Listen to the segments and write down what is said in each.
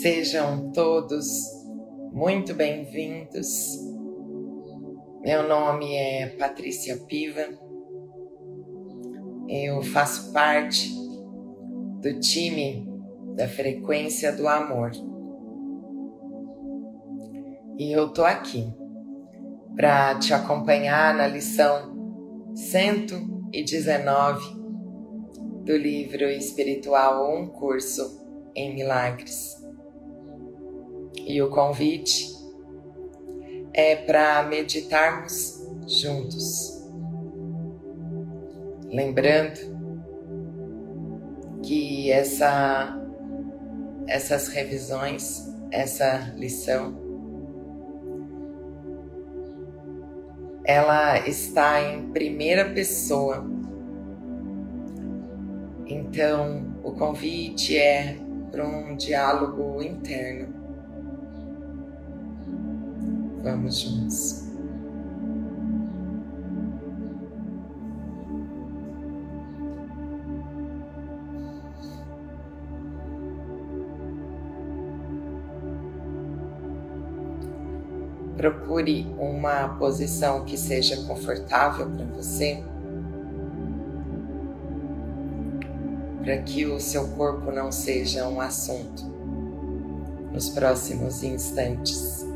Sejam todos muito bem-vindos. Meu nome é Patrícia Piva. Eu faço parte do time da Frequência do Amor. E eu tô aqui para te acompanhar na lição 119 do livro espiritual Um Curso em Milagres. E o convite é para meditarmos juntos. Lembrando que essa, essas revisões, essa lição, ela está em primeira pessoa. Então, o convite é para um diálogo interno. Vamos juntos. Procure uma posição que seja confortável para você, para que o seu corpo não seja um assunto nos próximos instantes.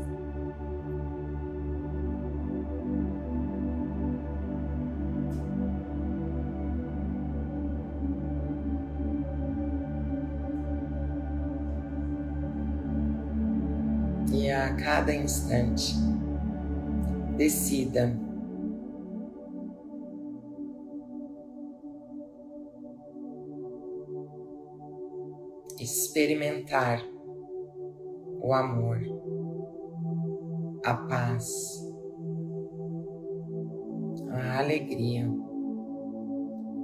Cada instante, decida experimentar o amor, a paz, a alegria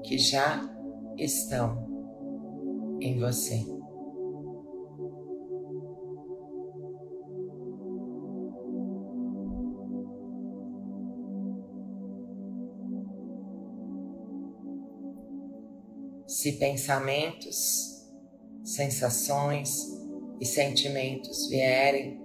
que já estão em você. Se pensamentos, sensações e sentimentos vierem,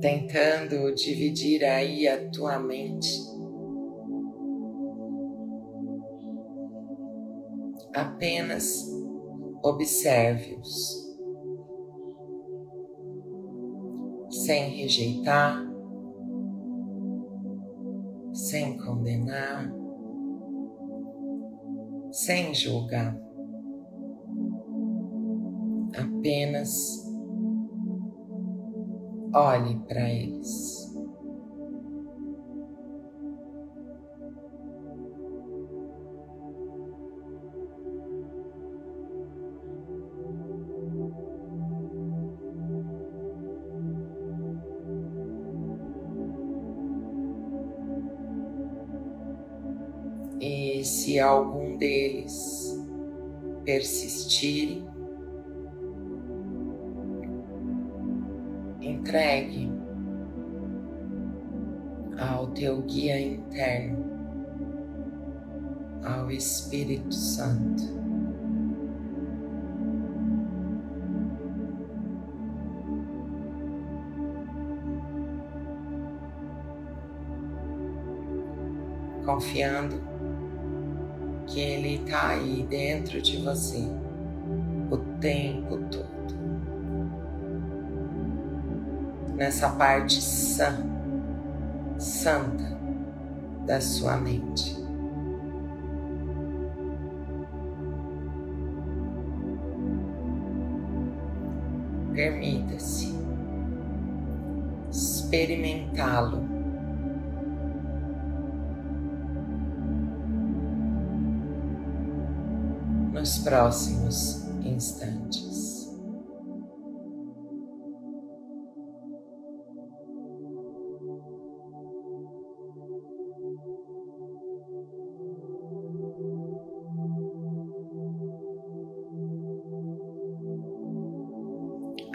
tentando dividir aí a tua mente. Apenas observe-os. Sem rejeitar, sem condenar, sem julgar. Apenas olhe para eles. Se algum deles persistir, entregue ao teu guia interno, ao Espírito Santo. Confiando que Ele está aí dentro de você o tempo todo. Nessa parte sã, santa da sua mente. Permita-se experimentá-lo nos próximos instantes.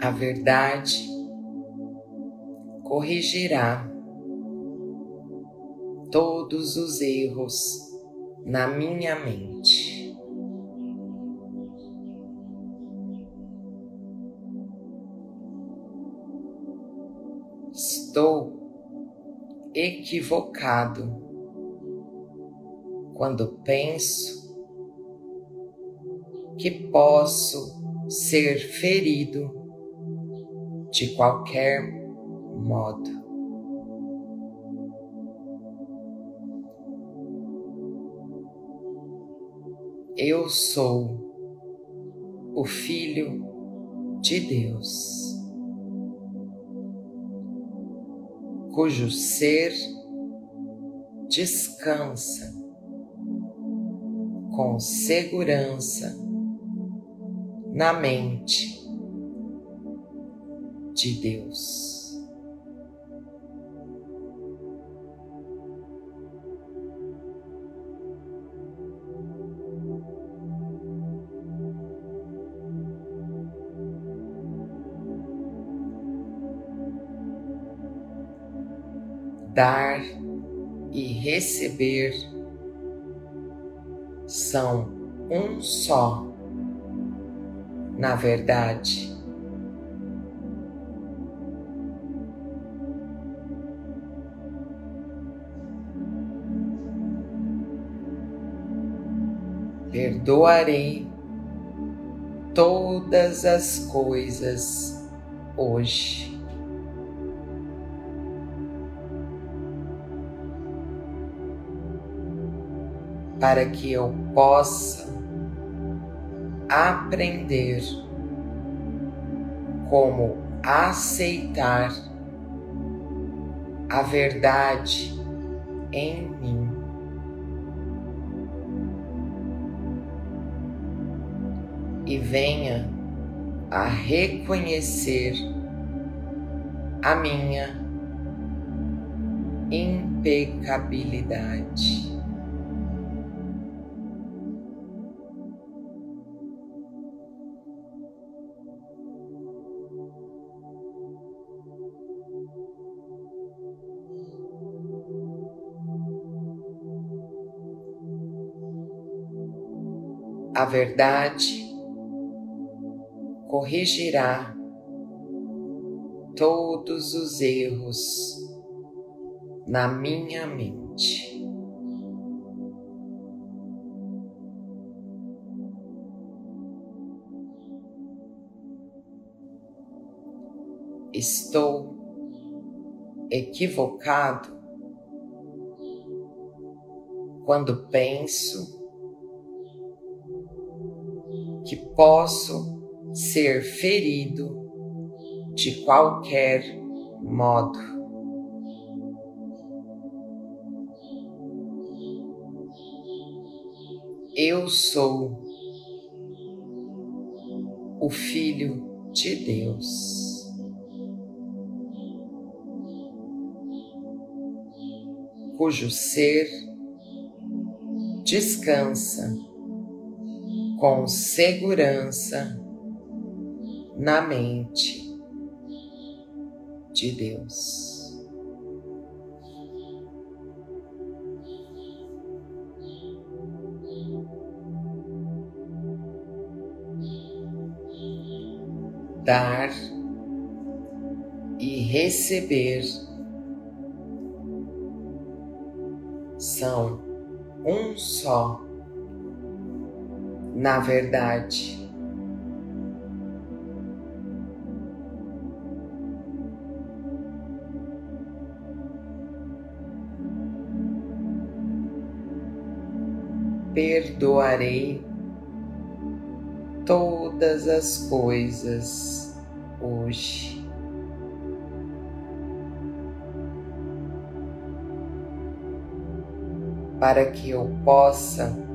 A verdade corrigirá todos os erros na minha mente. Estou equivocado quando penso que posso ser ferido de qualquer modo. Eu sou o Filho de Deus, cujo ser descansa com segurança na mente de Deus. Dar e receber são um só, na verdade. Perdoarei todas as coisas hoje. Para que eu possa aprender como aceitar a verdade em mim. E venha a reconhecer a minha impecabilidade. A verdade corrigirá todos os erros na minha mente. Estou equivocado quando penso que posso ser ferido de qualquer modo. Eu sou o Filho de Deus. Cujo ser descansa com segurança na mente de Deus. Dar e receber são um só na verdade. Perdoarei todas as coisas hoje. Para que eu possa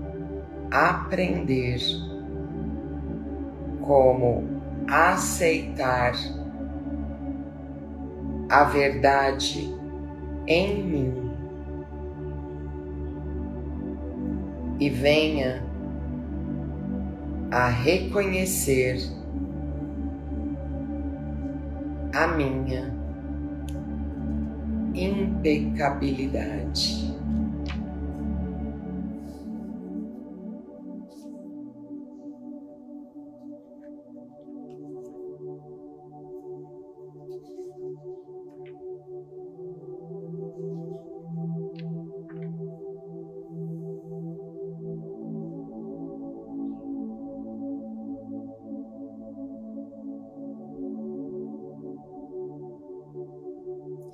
aprender como aceitar a verdade em mim e venha a reconhecer a minha impecabilidade.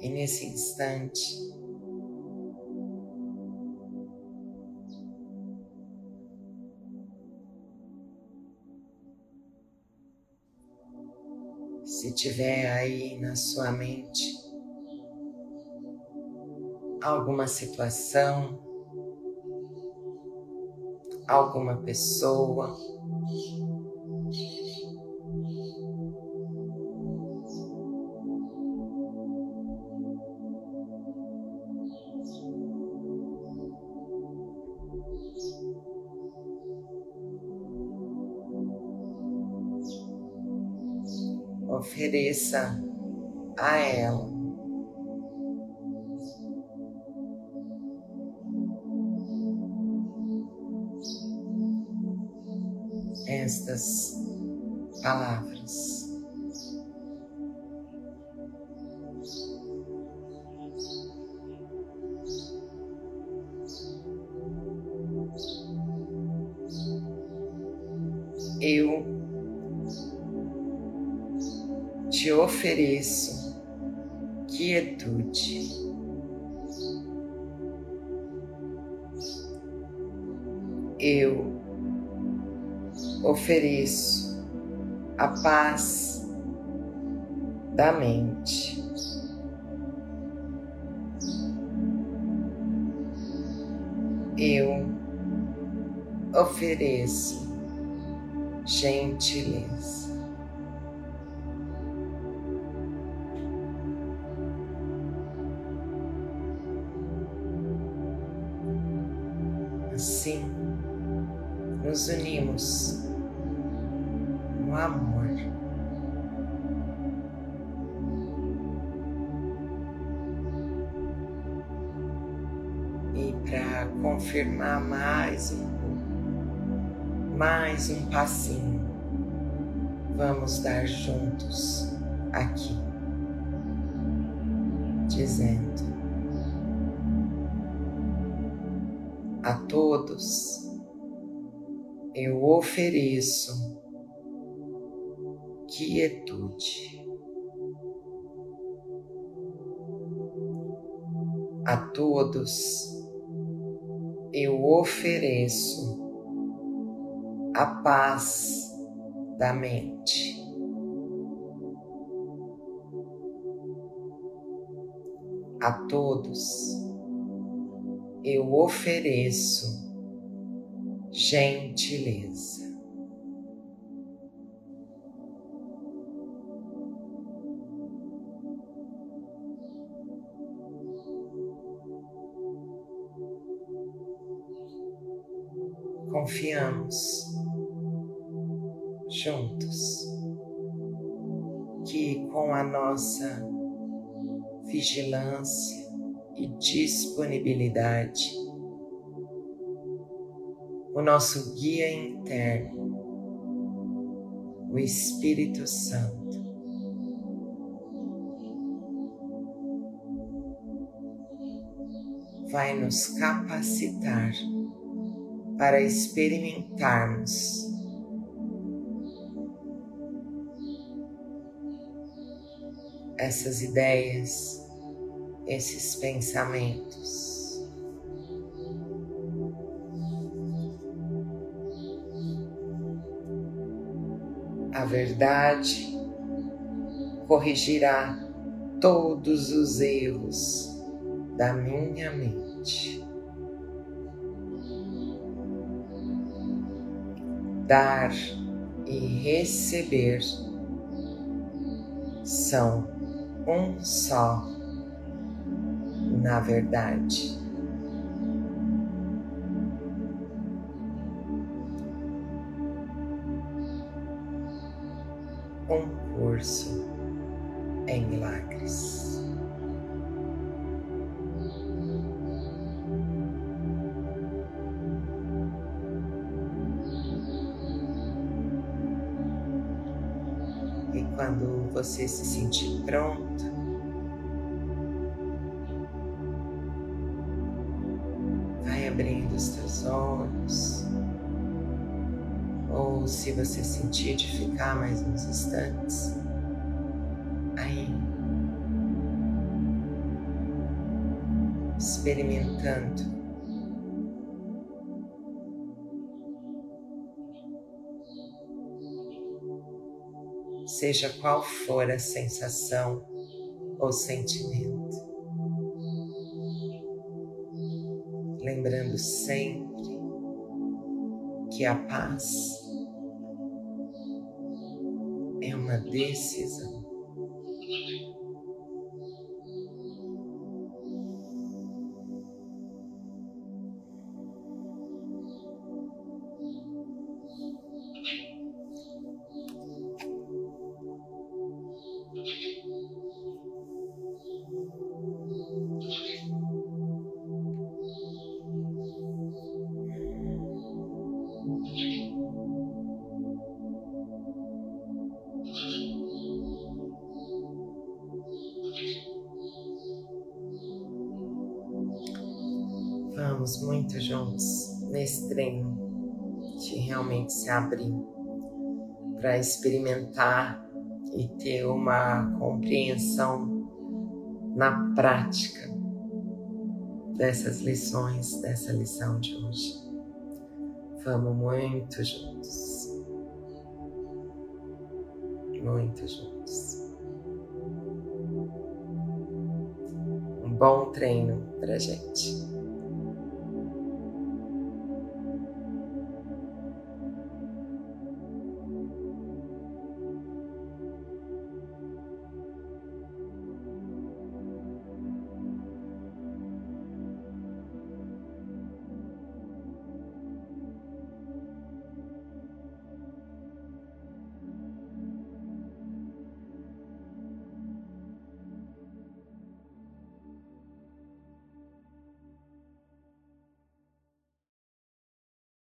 E nesse instante, se tiver aí na sua mente alguma situação, alguma pessoa, ofereça a ela. Estas palavras. Eu te ofereço quietude. Eu ofereço a paz da mente. Eu ofereço gentileza. Mais um pouco, mais um passinho, vamos dar juntos aqui, dizendo. a todos eu ofereço quietude. A todos eu ofereço a paz da mente. A todos eu ofereço gentileza. Confiamos juntos que com a nossa vigilância, e disponibilidade. O nosso guia interno, o Espírito Santo, vai nos capacitar para experimentarmos essas ideias esses pensamentos. A verdade corrigirá todos os erros da minha mente. Dar e receber são um só na verdade. Um curso em milagres. Você se sentir pronto, abrindo os teus olhos, ou se você sentir de ficar mais uns instantes, aí experimentando. Seja qual for a sensação ou sentimento, lembrando sempre que a paz é uma decisão. Vamos muito juntos nesse treino de realmente se abrir para experimentar e ter uma compreensão na prática dessas lições, dessa lição de hoje. Vamos muito juntos. Muito juntos. Um bom treino pra gente.